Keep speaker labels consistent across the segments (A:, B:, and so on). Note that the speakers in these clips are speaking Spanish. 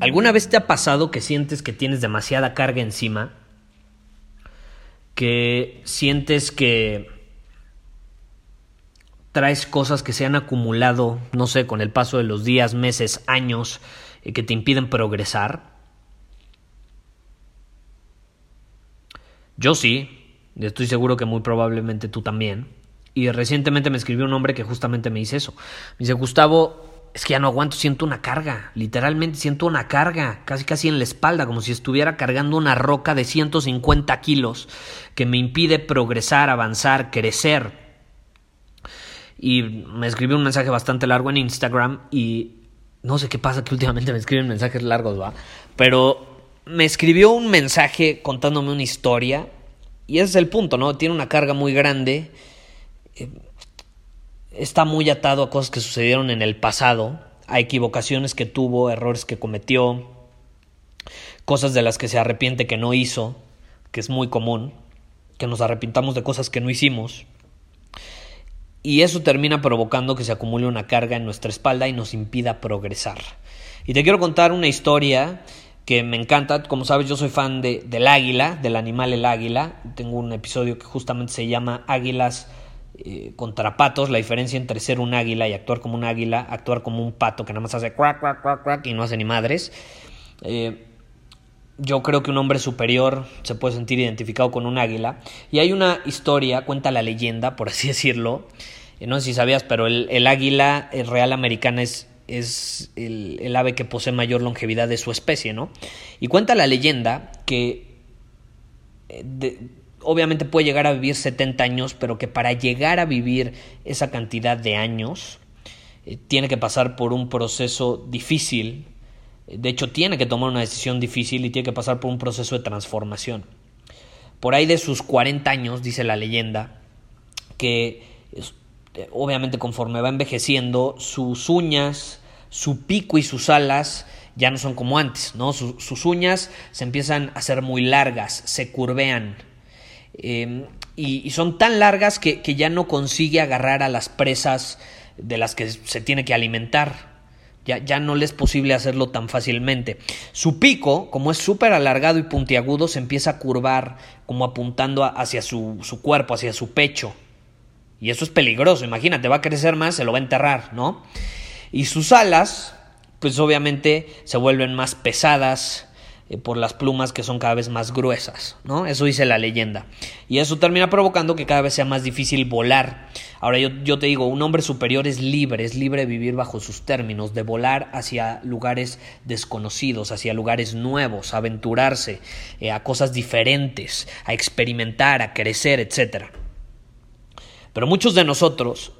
A: ¿Alguna vez te ha pasado que sientes que tienes demasiada carga encima? Que sientes que traes cosas que se han acumulado, no sé, con el paso de los días, meses, años, que te impiden progresar? Yo sí, estoy seguro que muy probablemente tú también. Y recientemente me escribió un hombre que justamente me dice eso. Me dice, Gustavo, es que ya no aguanto, siento una carga, literalmente siento una carga, casi casi en la espalda, como si estuviera cargando una roca de 150 kilos que me impide progresar, avanzar, crecer. Y me escribió un mensaje bastante largo en Instagram y no sé qué pasa que últimamente me escriben mensajes largos, va, pero me escribió un mensaje contándome una historia y ese es el punto, ¿no? Tiene una carga muy grande. Eh, está muy atado a cosas que sucedieron en el pasado, a equivocaciones que tuvo, errores que cometió, cosas de las que se arrepiente que no hizo, que es muy común, que nos arrepintamos de cosas que no hicimos. Y eso termina provocando que se acumule una carga en nuestra espalda y nos impida progresar. Y te quiero contar una historia que me encanta. Como sabes, yo soy fan de, del águila, del animal el águila. Tengo un episodio que justamente se llama Águilas eh, contra patos, la diferencia entre ser un águila y actuar como un águila, actuar como un pato que nada más hace crack, crack, crack, crack y no hace ni madres. Eh, yo creo que un hombre superior se puede sentir identificado con un águila. Y hay una historia, cuenta la leyenda, por así decirlo. Eh, no sé si sabías, pero el, águila el real americana es, es el, el, ave que posee mayor longevidad de su especie, ¿no? Y cuenta la leyenda que de, obviamente puede llegar a vivir 70 años, pero que para llegar a vivir esa cantidad de años eh, tiene que pasar por un proceso difícil, de hecho tiene que tomar una decisión difícil y tiene que pasar por un proceso de transformación. Por ahí de sus 40 años, dice la leyenda, que eh, obviamente conforme va envejeciendo, sus uñas, su pico y sus alas ya no son como antes, ¿no? sus uñas se empiezan a hacer muy largas, se curvean, Em, y, son tan largas que, que, ya no consigue agarrar a las presas de las que se tiene que alimentar. Ya, ya no le es posible hacerlo tan fácilmente. Su pico, como es súper alargado y puntiagudo, se empieza a curvar como apuntando hacia su, su cuerpo, hacia su pecho. Y eso es peligroso, imagínate, va a crecer más, se lo va a enterrar, ¿no? Y sus alas, pues obviamente se vuelven más pesadas, eh, por las plumas que son cada vez más gruesas, ¿no? Eso dice la leyenda. Y eso termina provocando que cada vez sea más difícil volar. Ahora yo, yo, te digo, un hombre superior es libre, es libre de vivir bajo sus términos, de volar hacia lugares desconocidos, hacia lugares nuevos, a aventurarse eh, a cosas diferentes, a experimentar, a crecer, etc. Pero muchos de nosotros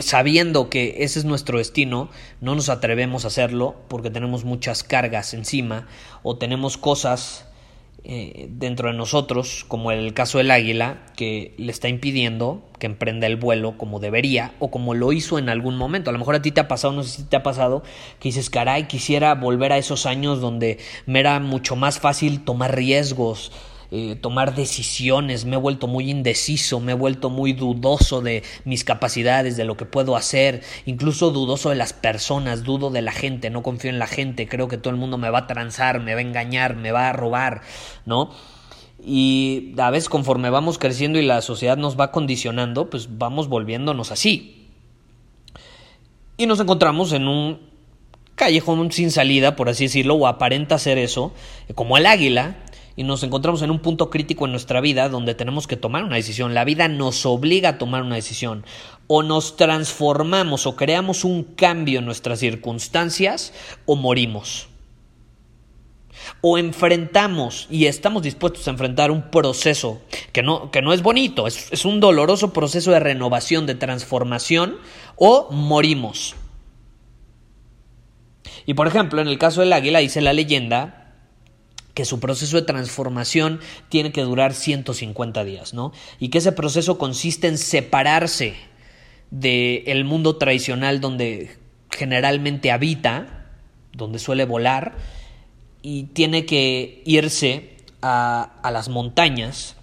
A: sabiendo que ese es nuestro destino, no nos atrevemos a hacerlo porque tenemos muchas cargas encima o tenemos cosas eh, dentro de nosotros, como el caso del águila, que le está impidiendo que emprenda el vuelo como debería o como lo hizo en algún momento. A lo mejor a ti te ha pasado, no sé si te ha pasado, que dices, caray, quisiera volver a esos años donde me era mucho más fácil tomar riesgos, eh, tomar decisiones, me he vuelto muy indeciso, me he vuelto muy dudoso de mis capacidades, de lo que puedo hacer, incluso dudoso de las personas, dudo de la gente, no confío en la gente, creo que todo el mundo me va a transar, me va a engañar, me va a robar, ¿no? Y a veces conforme vamos creciendo y la sociedad nos va condicionando, pues vamos volviéndonos así. Y nos encontramos en un callejón sin salida, por así decirlo, o aparenta ser eso, como el águila, y nos encontramos en un punto crítico en nuestra vida donde tenemos que tomar una decisión. La vida nos obliga a tomar una decisión. O nos transformamos o creamos un cambio en nuestras circunstancias o morimos. O enfrentamos y estamos dispuestos a enfrentar un proceso que no, que no es bonito, es, es un doloroso proceso de renovación, de transformación, o morimos. Y por ejemplo, en el caso del águila dice la leyenda que su proceso de transformación tiene que durar 150 días, ¿no? Y que ese proceso consiste en separarse del mundo tradicional donde generalmente habita, donde suele volar, y tiene que irse a, a las montañas,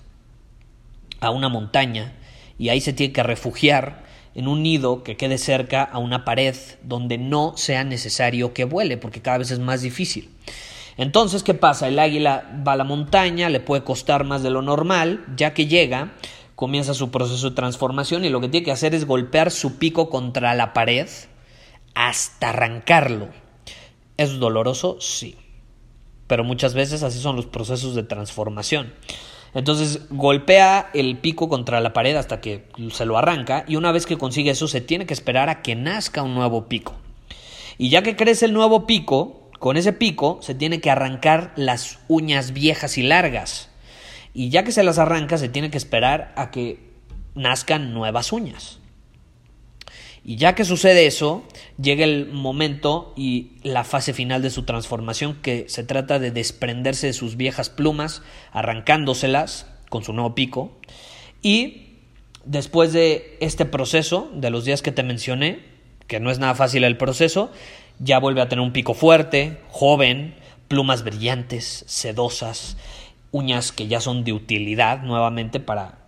A: a una montaña, y ahí se tiene que refugiar en un nido que quede cerca a una pared donde no sea necesario que vuele, porque cada vez es más difícil. Entonces, ¿qué pasa? El águila va a la montaña, le puede costar más de lo normal, ya que llega, comienza su proceso de transformación y lo que tiene que hacer es golpear su pico contra la pared hasta arrancarlo. ¿Es doloroso? Sí. Pero muchas veces así son los procesos de transformación. Entonces golpea el pico contra la pared hasta que se lo arranca y una vez que consigue eso se tiene que esperar a que nazca un nuevo pico. Y ya que crece el nuevo pico, con ese pico se tiene que arrancar las uñas viejas y largas. Y ya que se las arranca se tiene que esperar a que nazcan nuevas uñas. Y ya que sucede eso, llega el momento y la fase final de su transformación, que se trata de desprenderse de sus viejas plumas, arrancándoselas con su nuevo pico. Y después de este proceso, de los días que te mencioné, que no es nada fácil el proceso, ya vuelve a tener un pico fuerte, joven, plumas brillantes, sedosas, uñas que ya son de utilidad nuevamente para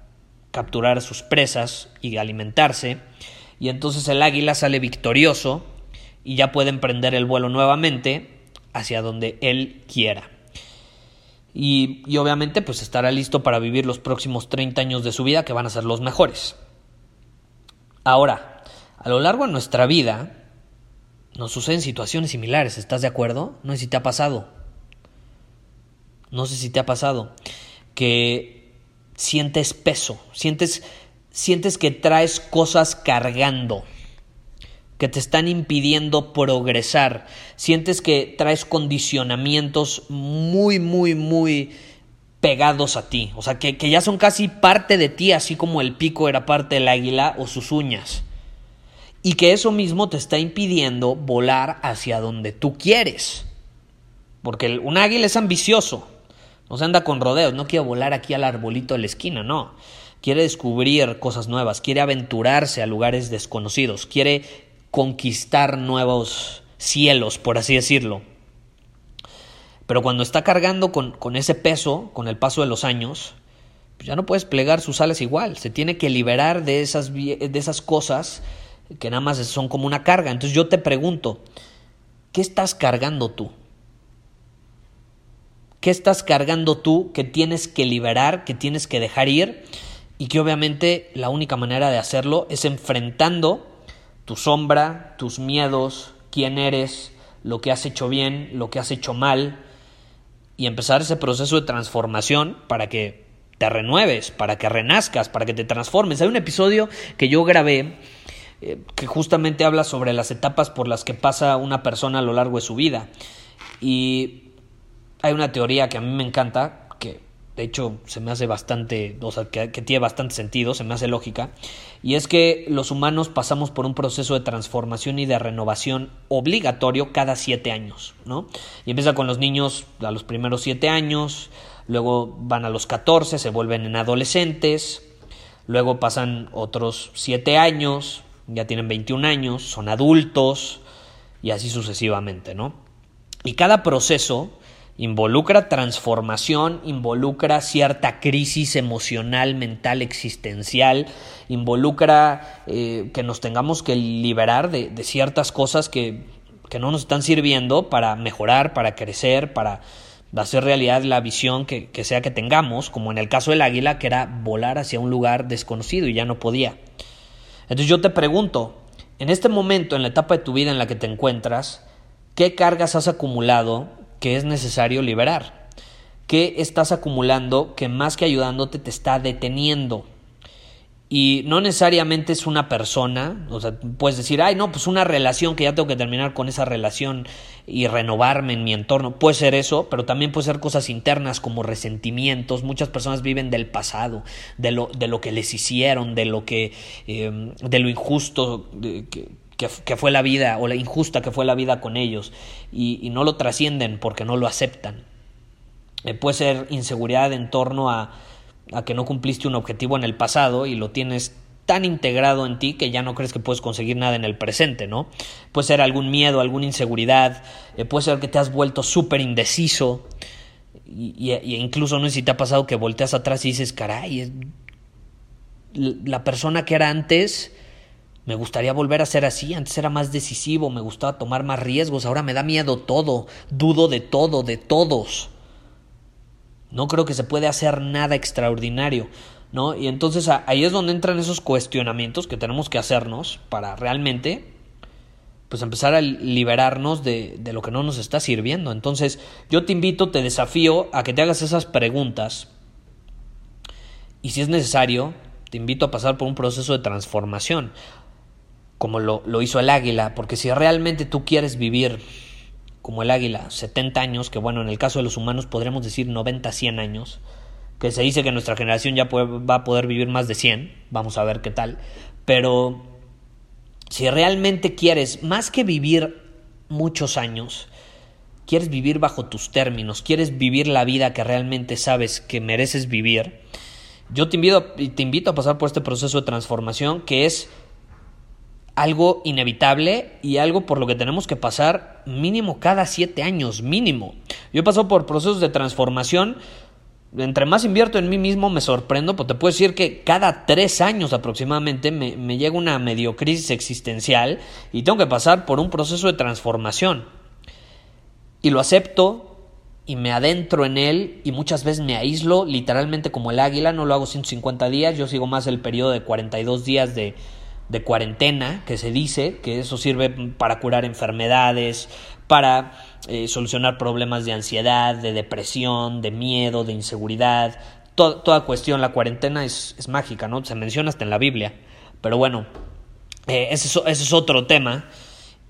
A: capturar a sus presas y alimentarse y entonces el águila sale victorioso y ya puede emprender el vuelo nuevamente hacia donde él quiera. Y, y, obviamente pues estará listo para vivir los próximos 30 años de su vida que van a ser los mejores. Ahora, a lo largo de nuestra vida nos suceden situaciones similares, ¿estás de acuerdo? No sé si te ha pasado. No sé si te ha pasado que sientes peso, sientes sientes que traes cosas cargando, que te están impidiendo progresar, sientes que traes condicionamientos muy, muy, muy pegados a ti, o sea, que, que ya son casi parte de ti, así como el pico era parte del águila o sus uñas. Y que eso mismo te está impidiendo volar hacia donde tú quieres. Porque un águila es ambicioso, no se anda con rodeos, no quiere volar aquí al arbolito de la esquina, no quiere descubrir cosas nuevas, quiere aventurarse a lugares desconocidos, quiere conquistar nuevos cielos, por así decirlo. Pero cuando está cargando con, con ese peso, con el paso de los años, pues ya no puedes plegar sus alas igual, se tiene que liberar de esas, de esas cosas que nada más son como una carga. Entonces yo te pregunto, ¿qué estás cargando tú? ¿Qué estás cargando tú que tienes que liberar, que tienes que dejar ir? y que obviamente la única manera de hacerlo es enfrentando tu sombra, tus miedos, quién eres, lo que has hecho bien, lo que has hecho mal y empezar ese proceso de transformación para que te renueves, para que renazcas, para que te transformes. Hay un episodio que yo grabé eh, que justamente habla sobre las etapas por las que pasa una persona a lo largo de su vida. Y hay una teoría que a mí me encanta, de hecho se me hace bastante, o sea, que, tiene bastante sentido, se me hace lógica, y es que los humanos pasamos por un proceso de transformación y de renovación obligatorio cada siete años, ¿no? Y empieza con los niños a los primeros siete años, luego van a los 14, se vuelven en adolescentes, luego pasan otros siete años, ya tienen 21 años, son adultos, y así sucesivamente, ¿no? Y cada proceso Involucra transformación, involucra cierta crisis emocional, mental, existencial, involucra eh, que nos tengamos que liberar de, ciertas cosas que, que, no nos están sirviendo para mejorar, para crecer, para hacer realidad la visión que, que sea que tengamos, como en el caso del águila, que era volar hacia un lugar desconocido y ya no podía. Entonces yo te pregunto, en este momento, en la etapa de tu vida en la que te encuentras, ¿qué cargas has acumulado que es necesario liberar? que estás acumulando que más que ayudándote te está deteniendo. Y no necesariamente es una persona, o sea, puedes decir, ay, no, pues una relación que ya tengo que terminar con esa relación y renovarme en mi entorno. Puede ser eso, pero también puede ser cosas internas como resentimientos. Muchas personas viven del pasado, de lo, de lo que les hicieron, de lo que, em, de lo injusto que, que, fue la vida o la injusta que fue la vida con ellos y, no lo trascienden porque no lo aceptan. Eh, puede ser inseguridad en torno a a que no cumpliste un objetivo en el pasado y lo tienes tan integrado en ti que ya no crees que puedes conseguir nada en el presente, ¿no? Puede ser algún miedo, alguna inseguridad, eh, puede ser que te has vuelto súper indeciso y, incluso no sé si te ha pasado que volteas atrás y dices, caray, la persona que era antes me gustaría volver a ser así, antes era más decisivo, me gustaba tomar más riesgos, ahora me da miedo todo, dudo de todo, de todos. No creo que se puede hacer nada extraordinario, ¿no? Y entonces ahí es donde entran esos cuestionamientos que tenemos que hacernos para realmente pues empezar a liberarnos de, de, lo que no nos está sirviendo. Entonces, yo te invito, te desafío a que te hagas esas preguntas. Y si es necesario, te invito a pasar por un proceso de transformación, como lo, lo hizo el águila, porque si realmente tú quieres vivir como el águila, 70 años, que bueno, en el caso de los humanos podríamos decir 90, 100 años, que se dice que nuestra generación ya va a poder vivir más de 100, vamos a ver qué tal, pero si realmente quieres, más que vivir muchos años, quieres vivir bajo tus términos, quieres vivir la vida que realmente sabes que mereces vivir, yo te invito, te invito a pasar por este proceso de transformación que es algo inevitable y algo por lo que tenemos que pasar mínimo cada siete años, mínimo. Yo he pasado por procesos de transformación. Entre más invierto en mí mismo me sorprendo, porque te puedo decir que cada tres años aproximadamente me, llega una medio crisis existencial y tengo que pasar por un proceso de transformación. Y lo acepto y me adentro en él y muchas veces me aíslo literalmente como el águila, no lo hago 150 días, yo sigo más el periodo de 42 días de, de cuarentena, que se dice que eso sirve para curar enfermedades, para eh, solucionar problemas de ansiedad, de depresión, de miedo, de inseguridad. toda cuestión, la cuarentena es, es, mágica, ¿no? Se menciona hasta en la Biblia. Pero bueno, eh, ese, es, ese es otro tema.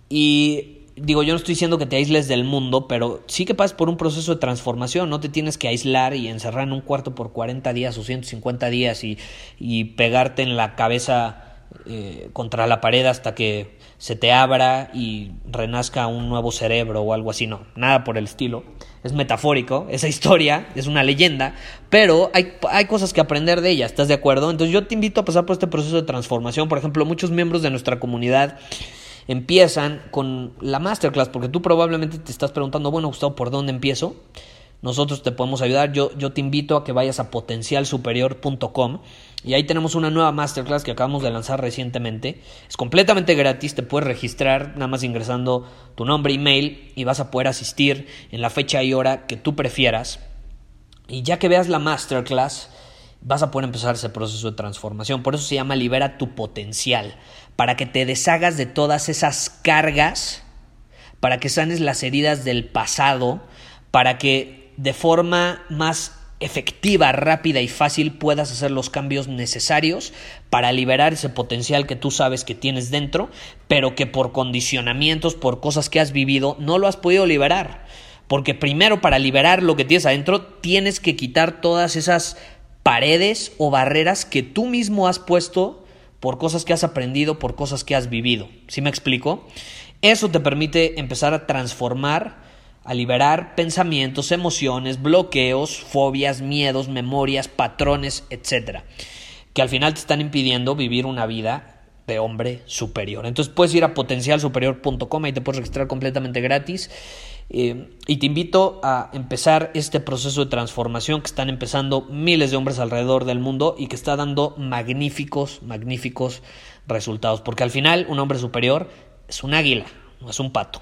A: Y digo, yo no estoy diciendo que te aísles del mundo, pero sí que pases por un proceso de transformación. No te tienes que aislar y encerrar en un cuarto por 40 días o 150 días y, y pegarte en la cabeza eh, contra la pared hasta que se te abra y renazca un nuevo cerebro o algo así, no, nada por el estilo. Es metafórico, esa historia es una leyenda, pero hay, hay cosas que aprender de ella, ¿estás de acuerdo? Entonces yo te invito a pasar por este proceso de transformación. Por ejemplo, muchos miembros de nuestra comunidad empiezan con la masterclass, porque tú probablemente te estás preguntando, bueno, Gustavo, ¿por dónde empiezo? Nosotros te podemos ayudar. Yo, yo te invito a que vayas a potencialsuperior.com y ahí tenemos una nueva masterclass que acabamos de lanzar recientemente. Es completamente gratis, te puedes registrar nada más ingresando tu nombre, email y vas a poder asistir en la fecha y hora que tú prefieras. Y ya que veas la masterclass, vas a poder empezar ese proceso de transformación. Por eso se llama Libera tu potencial, para que te deshagas de todas esas cargas, para que sanes las heridas del pasado, para que de forma más efectiva, rápida y fácil puedas hacer los cambios necesarios para liberar ese potencial que tú sabes que tienes dentro, pero que por condicionamientos, por cosas que has vivido, no lo has podido liberar. Porque primero para liberar lo que tienes adentro, tienes que quitar todas esas paredes o barreras que tú mismo has puesto por cosas que has aprendido, por cosas que has vivido. ¿Sí me explico? Eso te permite empezar a transformar a liberar pensamientos, emociones, bloqueos, fobias, miedos, memorias, patrones, etc. Que al final te están impidiendo vivir una vida de hombre superior. Entonces puedes ir a potencialsuperior.com y te puedes registrar completamente gratis. Eh, y te invito a empezar este proceso de transformación que están empezando miles de hombres alrededor del mundo y que está dando magníficos, magníficos resultados. Porque al final un hombre superior es un águila, no es un pato.